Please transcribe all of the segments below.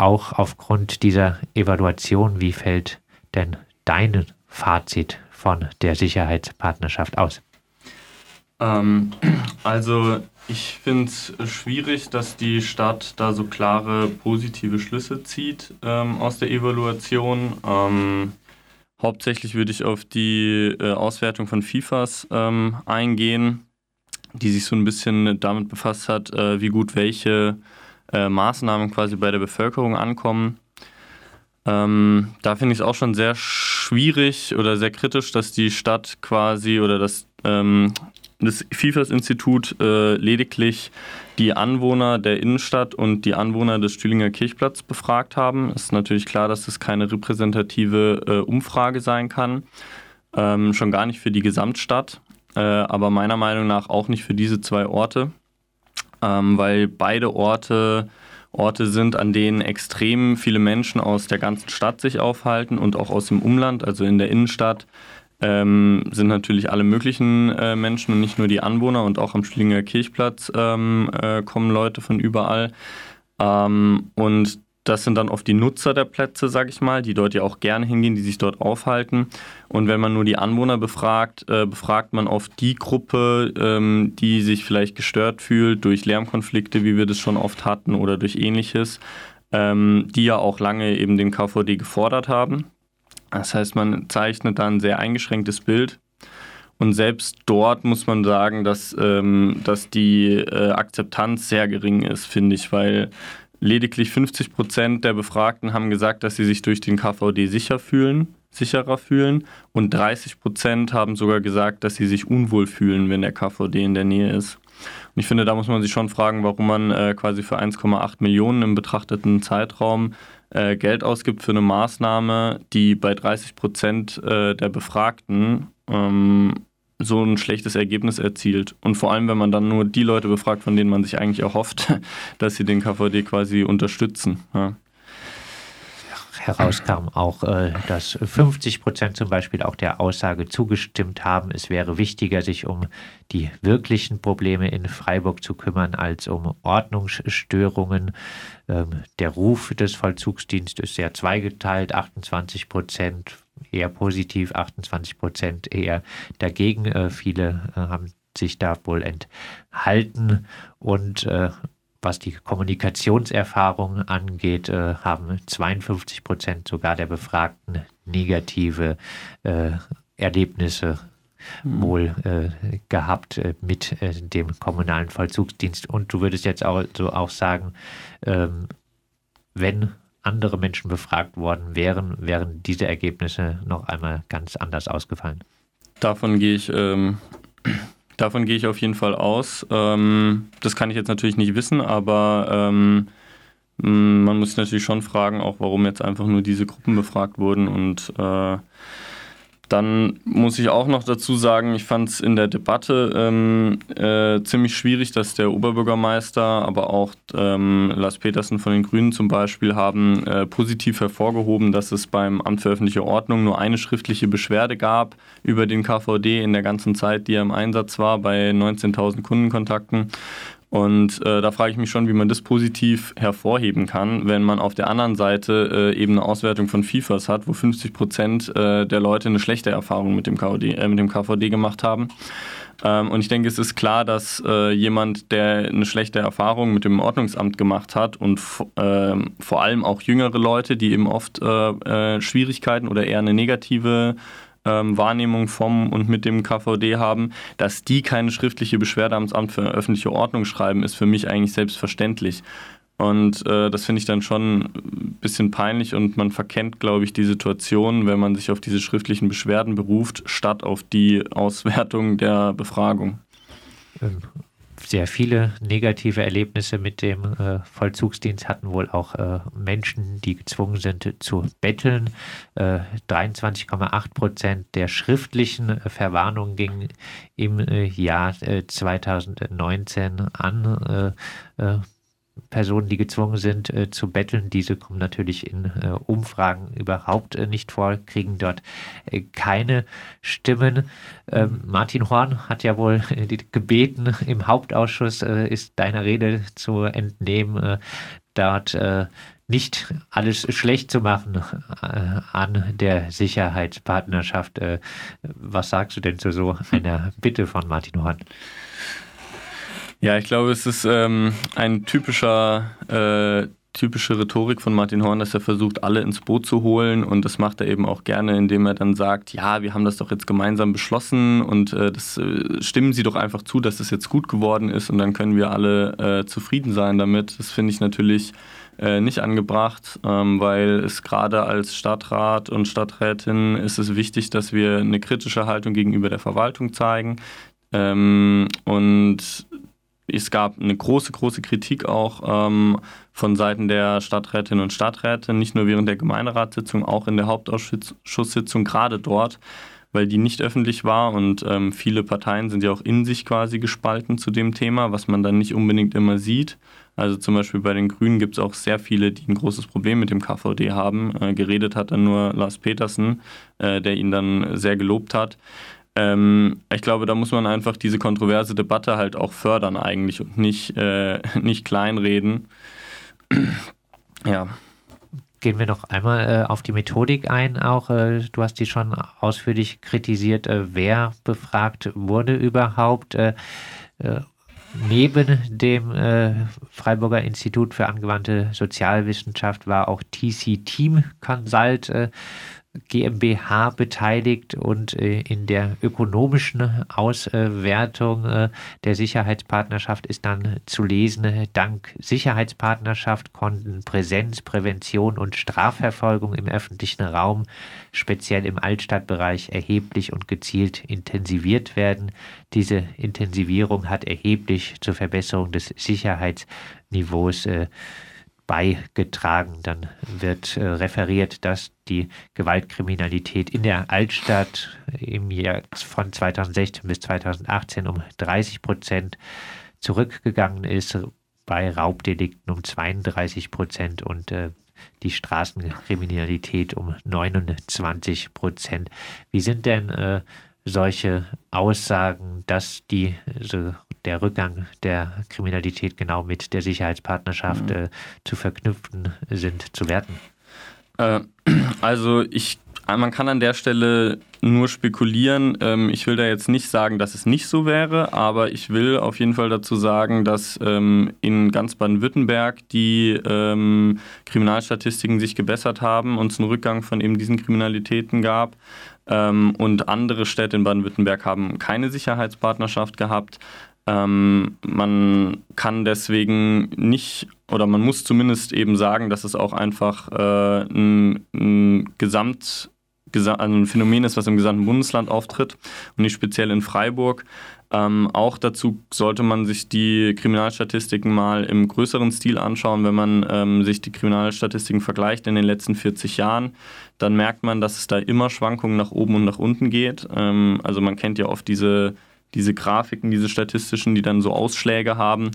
auch aufgrund dieser Evaluation, wie fällt denn dein Fazit von der Sicherheitspartnerschaft aus? Ähm, also ich finde es schwierig, dass die Stadt da so klare positive Schlüsse zieht ähm, aus der Evaluation. Ähm, hauptsächlich würde ich auf die äh, Auswertung von FIFAs ähm, eingehen, die sich so ein bisschen damit befasst hat, äh, wie gut welche äh, Maßnahmen quasi bei der Bevölkerung ankommen. Ähm, da finde ich es auch schon sehr schwierig oder sehr kritisch, dass die Stadt quasi oder dass ähm, das FIFAS-Institut äh, lediglich die Anwohner der Innenstadt und die Anwohner des Stühlinger Kirchplatz befragt haben. Es ist natürlich klar, dass das keine repräsentative äh, Umfrage sein kann, ähm, schon gar nicht für die Gesamtstadt, äh, aber meiner Meinung nach auch nicht für diese zwei Orte, ähm, weil beide Orte Orte sind, an denen extrem viele Menschen aus der ganzen Stadt sich aufhalten und auch aus dem Umland, also in der Innenstadt ähm, sind natürlich alle möglichen äh, Menschen und nicht nur die Anwohner und auch am Schlinger Kirchplatz ähm, äh, kommen Leute von überall. Ähm, und das sind dann oft die Nutzer der Plätze, sag ich mal, die dort ja auch gerne hingehen, die sich dort aufhalten. Und wenn man nur die Anwohner befragt, äh, befragt man oft die Gruppe, ähm, die sich vielleicht gestört fühlt durch Lärmkonflikte, wie wir das schon oft hatten, oder durch ähnliches, ähm, die ja auch lange eben den KVD gefordert haben. Das heißt, man zeichnet dann ein sehr eingeschränktes Bild. Und selbst dort muss man sagen, dass, ähm, dass die äh, Akzeptanz sehr gering ist, finde ich, weil lediglich 50 Prozent der Befragten haben gesagt, dass sie sich durch den KVD sicher fühlen, sicherer fühlen. Und 30 Prozent haben sogar gesagt, dass sie sich unwohl fühlen, wenn der KVD in der Nähe ist. Und ich finde, da muss man sich schon fragen, warum man äh, quasi für 1,8 Millionen im betrachteten Zeitraum äh, Geld ausgibt für eine Maßnahme, die bei 30 Prozent äh, der Befragten ähm, so ein schlechtes Ergebnis erzielt. Und vor allem, wenn man dann nur die Leute befragt, von denen man sich eigentlich erhofft, dass sie den KVD quasi unterstützen. Ja herauskam auch, äh, dass 50 Prozent zum Beispiel auch der Aussage zugestimmt haben, es wäre wichtiger, sich um die wirklichen Probleme in Freiburg zu kümmern, als um Ordnungsstörungen. Ähm, der Ruf des Vollzugsdienstes ist sehr zweigeteilt, 28 Prozent eher positiv, 28 Prozent eher dagegen. Äh, viele äh, haben sich da wohl enthalten und was die Kommunikationserfahrung angeht, äh, haben 52 Prozent sogar der Befragten negative äh, Erlebnisse mhm. wohl äh, gehabt äh, mit äh, dem kommunalen Vollzugsdienst. Und du würdest jetzt auch, so auch sagen, ähm, wenn andere Menschen befragt worden wären, wären diese Ergebnisse noch einmal ganz anders ausgefallen. Davon gehe ich ähm, Davon gehe ich auf jeden Fall aus. Ähm, das kann ich jetzt natürlich nicht wissen, aber ähm, man muss natürlich schon fragen, auch warum jetzt einfach nur diese Gruppen befragt wurden und äh, dann muss ich auch noch dazu sagen, ich fand es in der Debatte ähm, äh, ziemlich schwierig, dass der Oberbürgermeister, aber auch ähm, Lars Petersen von den Grünen zum Beispiel haben äh, positiv hervorgehoben, dass es beim Amt für öffentliche Ordnung nur eine schriftliche Beschwerde gab über den KVD in der ganzen Zeit, die er im Einsatz war, bei 19.000 Kundenkontakten. Und äh, da frage ich mich schon, wie man das positiv hervorheben kann, wenn man auf der anderen Seite äh, eben eine Auswertung von FIFAs hat, wo 50 Prozent äh, der Leute eine schlechte Erfahrung mit dem, KVD, äh, mit dem KVD gemacht haben. Ähm, und ich denke, es ist klar, dass äh, jemand, der eine schlechte Erfahrung mit dem Ordnungsamt gemacht hat und ähm, vor allem auch jüngere Leute, die eben oft äh, Schwierigkeiten oder eher eine negative ähm, Wahrnehmung vom und mit dem KVD haben, dass die keine schriftliche Beschwerde ans Amt für öffentliche Ordnung schreiben, ist für mich eigentlich selbstverständlich. Und äh, das finde ich dann schon ein bisschen peinlich und man verkennt, glaube ich, die Situation, wenn man sich auf diese schriftlichen Beschwerden beruft, statt auf die Auswertung der Befragung. Sehr viele negative Erlebnisse mit dem äh, Vollzugsdienst hatten wohl auch äh, Menschen, die gezwungen sind zu betteln. Äh, 23,8 Prozent der schriftlichen äh, Verwarnungen gingen im äh, Jahr 2019 äh, an Personen, die gezwungen sind äh, zu betteln. Diese kommen natürlich in äh, Umfragen überhaupt äh, nicht vor, kriegen dort äh, keine Stimmen. Ähm, Martin Horn hat ja wohl äh, gebeten, im Hauptausschuss äh, ist deiner Rede zu entnehmen, dort nicht alles schlecht zu machen an der Sicherheitspartnerschaft. Was sagst du denn zu so einer Bitte von Martin Horn? Ja, ich glaube, es ist ähm, ein typischer äh, typische Rhetorik von Martin Horn, dass er versucht, alle ins Boot zu holen und das macht er eben auch gerne, indem er dann sagt, ja, wir haben das doch jetzt gemeinsam beschlossen und äh, das äh, stimmen Sie doch einfach zu, dass es jetzt gut geworden ist und dann können wir alle äh, zufrieden sein damit. Das finde ich natürlich äh, nicht angebracht, ähm, weil es gerade als Stadtrat und Stadträtin ist es wichtig, dass wir eine kritische Haltung gegenüber der Verwaltung zeigen. Ähm, und es gab eine große, große Kritik auch ähm, von Seiten der Stadträtinnen und Stadträte, nicht nur während der Gemeinderatssitzung, auch in der Hauptausschusssitzung, gerade dort, weil die nicht öffentlich war und ähm, viele Parteien sind ja auch in sich quasi gespalten zu dem Thema, was man dann nicht unbedingt immer sieht. Also zum Beispiel bei den Grünen gibt es auch sehr viele, die ein großes Problem mit dem KVD haben. Äh, geredet hat dann nur Lars Petersen, äh, der ihn dann sehr gelobt hat. Ähm, ich glaube, da muss man einfach diese kontroverse Debatte halt auch fördern eigentlich und nicht, äh, nicht kleinreden. ja. Gehen wir noch einmal äh, auf die Methodik ein. Auch äh, du hast die schon ausführlich kritisiert. Äh, wer befragt wurde überhaupt? Äh, äh, neben dem Freiburger Institut für angewandte Sozialwissenschaft war auch TC Team Consult GmbH beteiligt und äh, in der ökonomischen Auswertung äh, der Sicherheitspartnerschaft ist dann zu lesen, dank Sicherheitspartnerschaft konnten Präsenz, Prävention und Strafverfolgung im öffentlichen Raum, speziell im Altstadtbereich, erheblich und gezielt intensiviert werden. Diese Intensivierung hat erheblich zur Verbesserung des Sicherheitsniveaus äh, beigetragen. Dann wird äh, referiert, dass die Gewaltkriminalität in der Altstadt im Jahr von 2016 bis 2018 um 30 Prozent zurückgegangen ist, bei Raubdelikten um 32 Prozent und äh, die Straßenkriminalität um 29 Prozent. Wie sind denn äh, solche Aussagen, dass die, also der Rückgang der Kriminalität genau mit der Sicherheitspartnerschaft mhm. äh, zu verknüpfen sind, zu werten? Äh, also ich, man kann an der Stelle nur spekulieren. Ähm, ich will da jetzt nicht sagen, dass es nicht so wäre, aber ich will auf jeden Fall dazu sagen, dass ähm, in ganz Baden-Württemberg die ähm, Kriminalstatistiken sich gebessert haben und es einen Rückgang von eben diesen Kriminalitäten gab. Und andere Städte in Baden-Württemberg haben keine Sicherheitspartnerschaft gehabt. Ähm, man kann deswegen nicht oder man muss zumindest eben sagen, dass es auch einfach äh, ein, ein Gesamt also ein Phänomen ist, was im gesamten Bundesland auftritt und nicht speziell in Freiburg. Ähm, auch dazu sollte man sich die Kriminalstatistiken mal im größeren Stil anschauen. Wenn man ähm, sich die Kriminalstatistiken vergleicht in den letzten 40 Jahren, dann merkt man, dass es da immer Schwankungen nach oben und nach unten geht. Ähm, also man kennt ja oft diese diese Grafiken, diese statistischen, die dann so Ausschläge haben.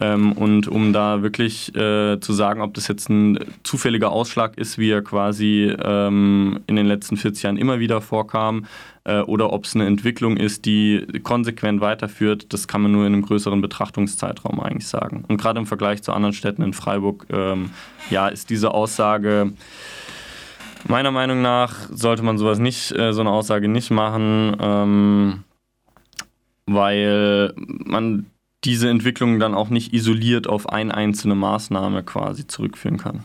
Ähm, und um da wirklich äh, zu sagen, ob das jetzt ein zufälliger Ausschlag ist, wie er quasi ähm, in den letzten 40 Jahren immer wieder vorkam, äh, oder ob es eine Entwicklung ist, die konsequent weiterführt, das kann man nur in einem größeren Betrachtungszeitraum eigentlich sagen. Und gerade im Vergleich zu anderen Städten in Freiburg, ähm, ja, ist diese Aussage meiner Meinung nach sollte man sowas nicht, äh, so eine Aussage nicht machen. Weil man diese Entwicklung dann auch nicht isoliert auf eine einzelne Maßnahme quasi zurückführen kann.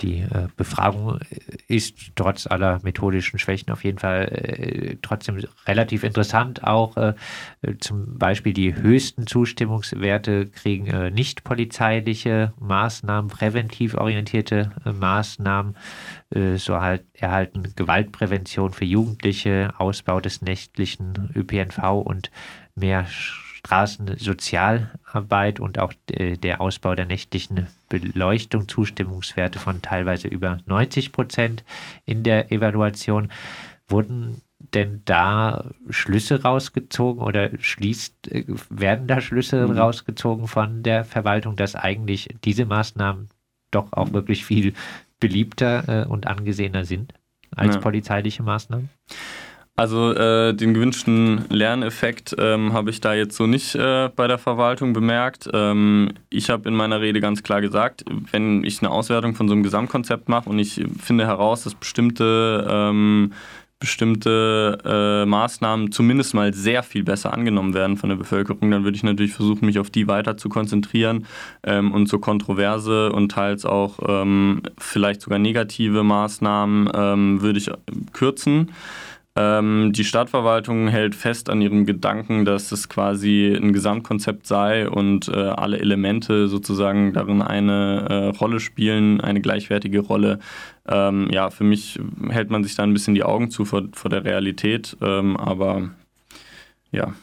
Die äh, Befragung ist trotz aller methodischen Schwächen auf jeden Fall äh, trotzdem relativ interessant. Auch äh, zum Beispiel die höchsten Zustimmungswerte kriegen äh, nicht polizeiliche Maßnahmen, präventiv orientierte äh, Maßnahmen, äh, so halt erhalten Gewaltprävention für Jugendliche, Ausbau des nächtlichen ÖPNV und mehr Straßensozialarbeit und auch äh, der Ausbau der nächtlichen Beleuchtung, Zustimmungswerte von teilweise über 90 Prozent in der Evaluation. Wurden denn da Schlüsse rausgezogen oder schließt, äh, werden da Schlüsse mhm. rausgezogen von der Verwaltung, dass eigentlich diese Maßnahmen doch auch wirklich viel beliebter äh, und angesehener sind als ja. polizeiliche Maßnahmen? Also äh, den gewünschten Lerneffekt ähm, habe ich da jetzt so nicht äh, bei der Verwaltung bemerkt. Ähm, ich habe in meiner Rede ganz klar gesagt, wenn ich eine Auswertung von so einem Gesamtkonzept mache und ich finde heraus, dass bestimmte ähm, bestimmte äh, Maßnahmen zumindest mal sehr viel besser angenommen werden von der Bevölkerung, dann würde ich natürlich versuchen, mich auf die weiter zu konzentrieren ähm, und so kontroverse und teils auch ähm, vielleicht sogar negative Maßnahmen ähm, würde ich kürzen. Ähm, die Stadtverwaltung hält fest an ihrem Gedanken, dass es quasi ein Gesamtkonzept sei und äh, alle Elemente sozusagen darin eine äh, Rolle spielen, eine gleichwertige Rolle. Ähm, ja, für mich hält man sich da ein bisschen die Augen zu vor, vor der Realität, ähm, aber ja.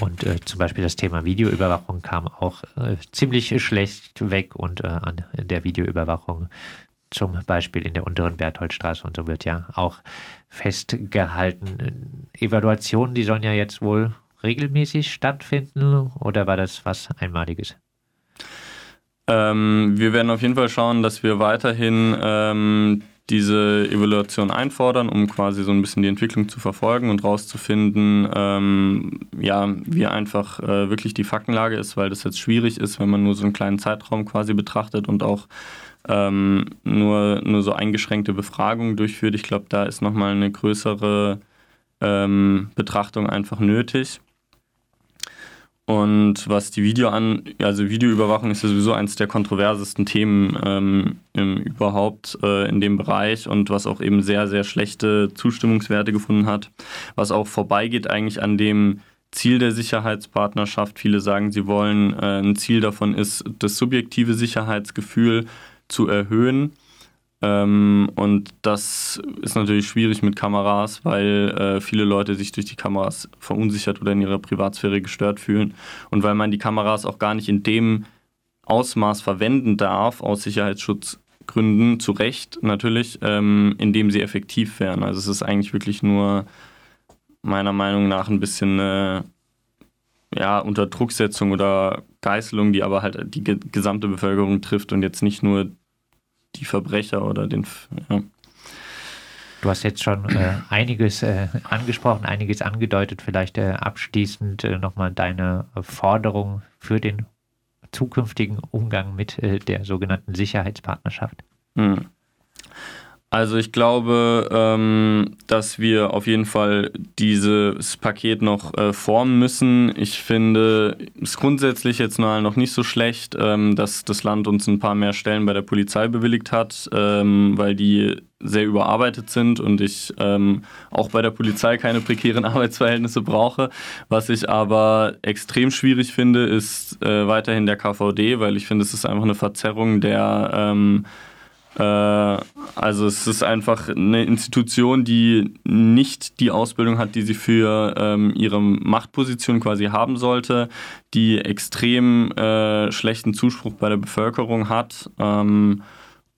Und äh, zum Beispiel das Thema Videoüberwachung kam auch äh, ziemlich schlecht weg und äh, an der Videoüberwachung zum Beispiel in der unteren Bertholdstraße und so wird ja auch festgehalten. Evaluationen, die sollen ja jetzt wohl regelmäßig stattfinden oder war das was Einmaliges? Ähm, wir werden auf jeden Fall schauen, dass wir weiterhin ähm, diese Evaluation einfordern, um quasi so ein bisschen die Entwicklung zu verfolgen und rauszufinden, ähm, ja, wie einfach äh, wirklich die Faktenlage ist, weil das jetzt schwierig ist, wenn man nur so einen kleinen Zeitraum quasi betrachtet und auch ähm, nur, nur so eingeschränkte Befragungen durchführt. Ich glaube, da ist nochmal eine größere ähm, Betrachtung einfach nötig. Und was die Video an, also Videoüberwachung ist ja sowieso eines der kontroversesten Themen ähm, im, überhaupt äh, in dem Bereich und was auch eben sehr, sehr schlechte Zustimmungswerte gefunden hat, was auch vorbeigeht eigentlich an dem Ziel der Sicherheitspartnerschaft. Viele sagen, sie wollen, äh, ein Ziel davon ist, das subjektive Sicherheitsgefühl zu erhöhen. Ähm, und das ist natürlich schwierig mit Kameras, weil äh, viele Leute sich durch die Kameras verunsichert oder in ihrer Privatsphäre gestört fühlen. Und weil man die Kameras auch gar nicht in dem Ausmaß verwenden darf, aus Sicherheitsschutzgründen, zu Recht natürlich, ähm, indem sie effektiv wären. Also es ist eigentlich wirklich nur meiner Meinung nach ein bisschen äh, ja, Unterdrucksetzung oder Geißelung, die aber halt die gesamte Bevölkerung trifft und jetzt nicht nur die Verbrecher oder den. Ja. Du hast jetzt schon äh, einiges äh, angesprochen, einiges angedeutet. Vielleicht äh, abschließend äh, nochmal deine Forderung für den zukünftigen Umgang mit äh, der sogenannten Sicherheitspartnerschaft. Hm. Also ich glaube, ähm, dass wir auf jeden Fall dieses Paket noch äh, formen müssen. Ich finde es grundsätzlich jetzt mal noch nicht so schlecht, ähm, dass das Land uns ein paar mehr Stellen bei der Polizei bewilligt hat, ähm, weil die sehr überarbeitet sind und ich ähm, auch bei der Polizei keine prekären Arbeitsverhältnisse brauche. Was ich aber extrem schwierig finde, ist äh, weiterhin der KVD, weil ich finde, es ist einfach eine Verzerrung der ähm, äh, also es ist einfach eine Institution, die nicht die Ausbildung hat, die sie für ähm, ihre Machtposition quasi haben sollte, die extrem äh, schlechten Zuspruch bei der Bevölkerung hat. Ähm,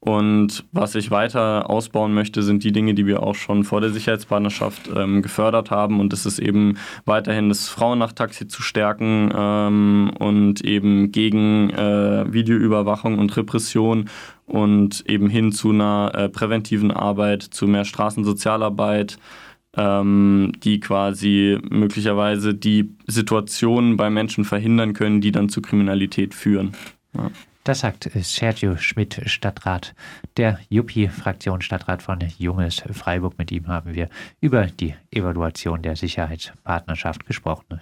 und was ich weiter ausbauen möchte, sind die Dinge, die wir auch schon vor der Sicherheitspartnerschaft ähm, gefördert haben. Und das ist eben weiterhin das Frauennachttaxi zu stärken ähm, und eben gegen äh, Videoüberwachung und Repression und eben hin zu einer äh, präventiven Arbeit, zu mehr Straßensozialarbeit, ähm, die quasi möglicherweise die Situationen bei Menschen verhindern können, die dann zu Kriminalität führen. Ja. Das sagt Sergio Schmidt, Stadtrat der Juppie-Fraktion, Stadtrat von Junges Freiburg. Mit ihm haben wir über die Evaluation der Sicherheitspartnerschaft gesprochen.